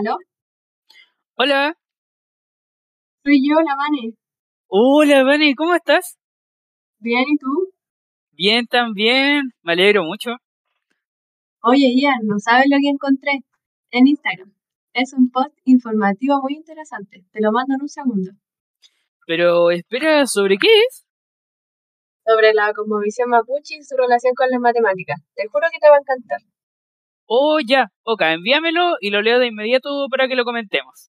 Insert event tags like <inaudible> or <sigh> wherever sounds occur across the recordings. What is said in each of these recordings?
¿Aló? Hola. Soy yo, la Vane. Hola, Vane, ¿cómo estás? Bien, ¿y tú? Bien, también. Me alegro mucho. Oye, Ian, ¿no sabes lo que encontré? En Instagram. Es un post informativo muy interesante. Te lo mando en un segundo. Pero espera, ¿sobre qué es? Sobre la cosmovisión mapuche y su relación con las matemáticas. Te juro que te va a encantar. Oh, ya. Ok, envíamelo y lo leo de inmediato para que lo comentemos.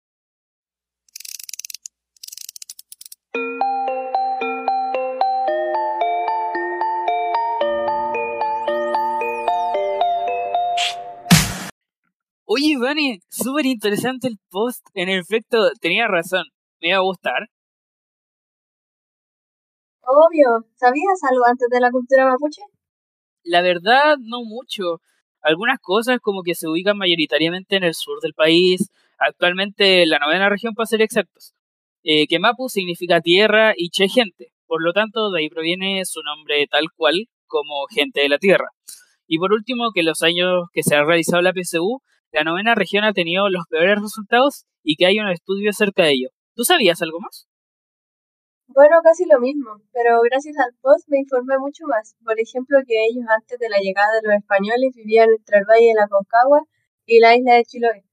Oye, Vani, súper interesante el post. En efecto, tenía razón. Me iba a gustar. Obvio. ¿Sabías algo antes de la cultura mapuche? La verdad, no mucho. Algunas cosas como que se ubican mayoritariamente en el sur del país, actualmente en la novena región para ser exactos. Eh, que Mapu significa tierra y Che gente, por lo tanto de ahí proviene su nombre tal cual como gente de la tierra. Y por último, que en los años que se ha realizado la PSU, la novena región ha tenido los peores resultados y que hay un estudio acerca de ello. ¿Tú sabías algo más? Bueno, casi lo mismo, pero gracias al post me informé mucho más. Por ejemplo, que ellos antes de la llegada de los españoles vivían entre el Valle de la Concagua y la isla de Chiloé.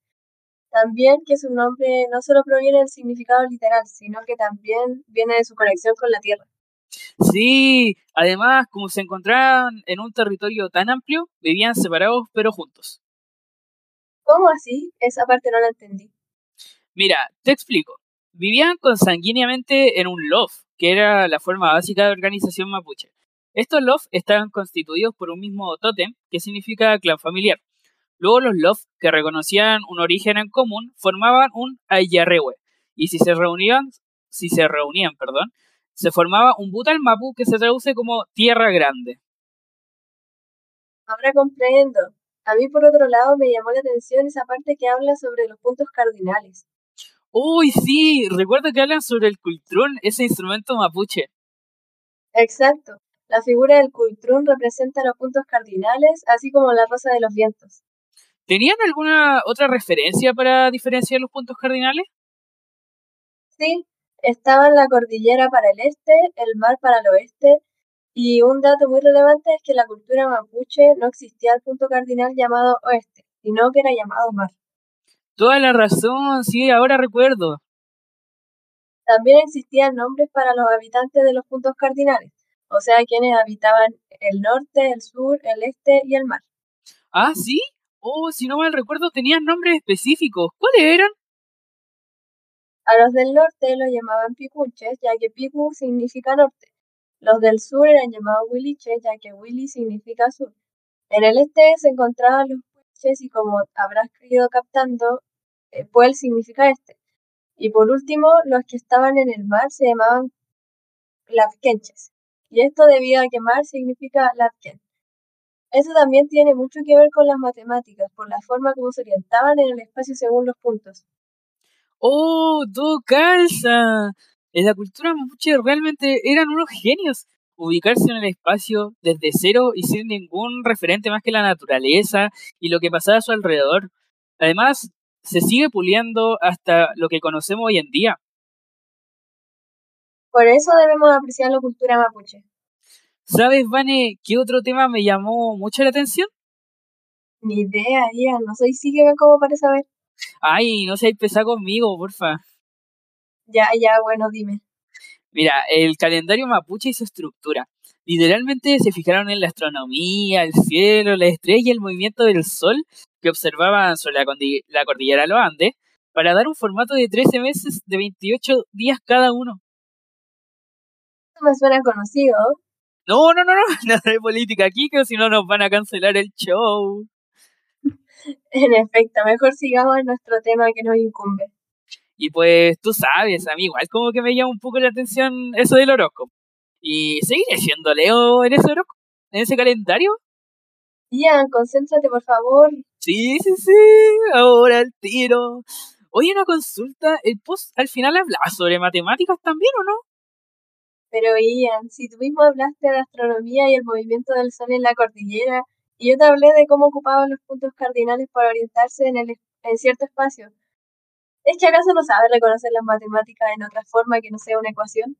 También que su nombre no solo proviene del significado literal, sino que también viene de su conexión con la tierra. Sí, además, como se encontraban en un territorio tan amplio, vivían separados pero juntos. ¿Cómo así? Esa parte no la entendí. Mira, te explico. Vivían consanguíneamente en un lof, que era la forma básica de organización mapuche. Estos lof estaban constituidos por un mismo tótem, que significa clan familiar. Luego los lof, que reconocían un origen en común, formaban un ayarrehue, y si se reunían, si se reunían, perdón, se formaba un butal mapu que se traduce como tierra grande. Ahora comprendo. A mí, por otro lado, me llamó la atención esa parte que habla sobre los puntos cardinales. Uy, sí, recuerdo que hablan sobre el cultrón, ese instrumento mapuche. Exacto. La figura del cultrún representa los puntos cardinales, así como la rosa de los vientos. ¿Tenían alguna otra referencia para diferenciar los puntos cardinales? Sí, estaban la cordillera para el este, el mar para el oeste, y un dato muy relevante es que en la cultura mapuche no existía el punto cardinal llamado oeste, sino que era llamado mar. Toda la razón, sí, ahora recuerdo. También existían nombres para los habitantes de los puntos cardinales, o sea, quienes habitaban el norte, el sur, el este y el mar. Ah, sí. Oh, si no mal recuerdo, tenían nombres específicos. ¿Cuáles eran? A los del norte los llamaban picunches, ya que picu significa norte. Los del sur eran llamados huiliches, ya que huili significa sur. En el este se encontraban los puches y como habrás ido captando, eh, puel significa este. Y por último, los que estaban en el mar se llamaban lafkenches. Y esto debido a que mar significa lafken. Eso también tiene mucho que ver con las matemáticas, por la forma como se orientaban en el espacio según los puntos. ¡Oh, todo calza! En la cultura mapuche realmente eran unos genios. Ubicarse en el espacio desde cero y sin ningún referente más que la naturaleza y lo que pasaba a su alrededor. Además, se sigue puliendo hasta lo que conocemos hoy en día. Por eso debemos apreciar la cultura mapuche. ¿Sabes, Vane, qué otro tema me llamó mucho la atención? Ni idea, Ian, no soy psíquica como para saber. Ay, no seas pesado conmigo, porfa. Ya, ya, bueno, dime. Mira, el calendario mapuche y su estructura. Literalmente se fijaron en la astronomía, el cielo, la estrella y el movimiento del sol que observaban sobre la, la cordillera de los Andes para dar un formato de 13 meses de 28 días cada uno. Esto me suena conocido. No, no, no, no, <laughs> nada de política aquí, que si no nos van a cancelar el show. En efecto, mejor sigamos en nuestro tema que nos incumbe. Y pues tú sabes, a mí igual como que me llama un poco la atención eso del horóscopo. ¿Y seguiré siendo Leo en ese? ¿En ese calendario? Ian, concéntrate por favor. Sí, sí, sí, ahora el tiro. Oye, una consulta, ¿el post al final hablaba sobre matemáticas también o no? Pero Ian, si tú mismo hablaste de astronomía y el movimiento del Sol en la cordillera, y yo te hablé de cómo ocupaban los puntos cardinales para orientarse en, el, en cierto espacio, ¿Es acaso no sabe reconocer las matemáticas en otra forma que no sea una ecuación?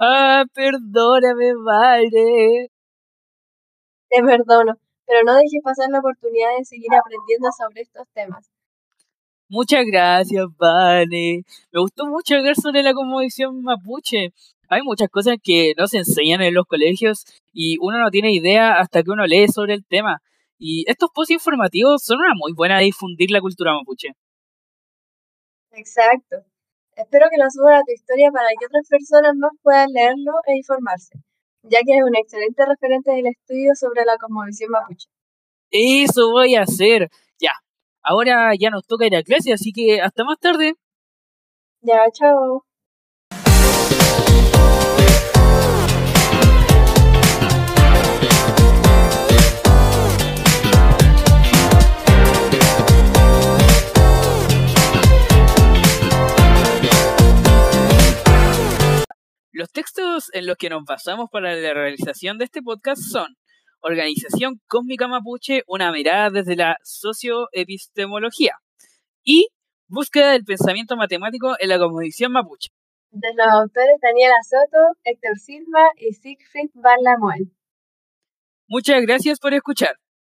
Ah, perdóname, vale. Te perdono, pero no dejes pasar la oportunidad de seguir aprendiendo sobre estos temas. Muchas gracias, Vale. Me gustó mucho hablar sobre la conmovisión mapuche. Hay muchas cosas que no se enseñan en los colegios y uno no tiene idea hasta que uno lee sobre el tema. Y estos posts informativos son una muy buena de difundir la cultura mapuche. Exacto. Espero que lo subas a tu historia para que otras personas más puedan leerlo e informarse, ya que es un excelente referente del estudio sobre la cosmovisión mapuche. Eso voy a hacer. Ya. Ahora ya nos toca ir a clase, así que hasta más tarde. Ya, chao. En los que nos basamos para la realización de este podcast son Organización Cósmica Mapuche, una mirada desde la socioepistemología y Búsqueda del pensamiento matemático en la composición mapuche. De los autores Daniela Soto, Héctor Silva y Siegfried Van Muchas gracias por escuchar.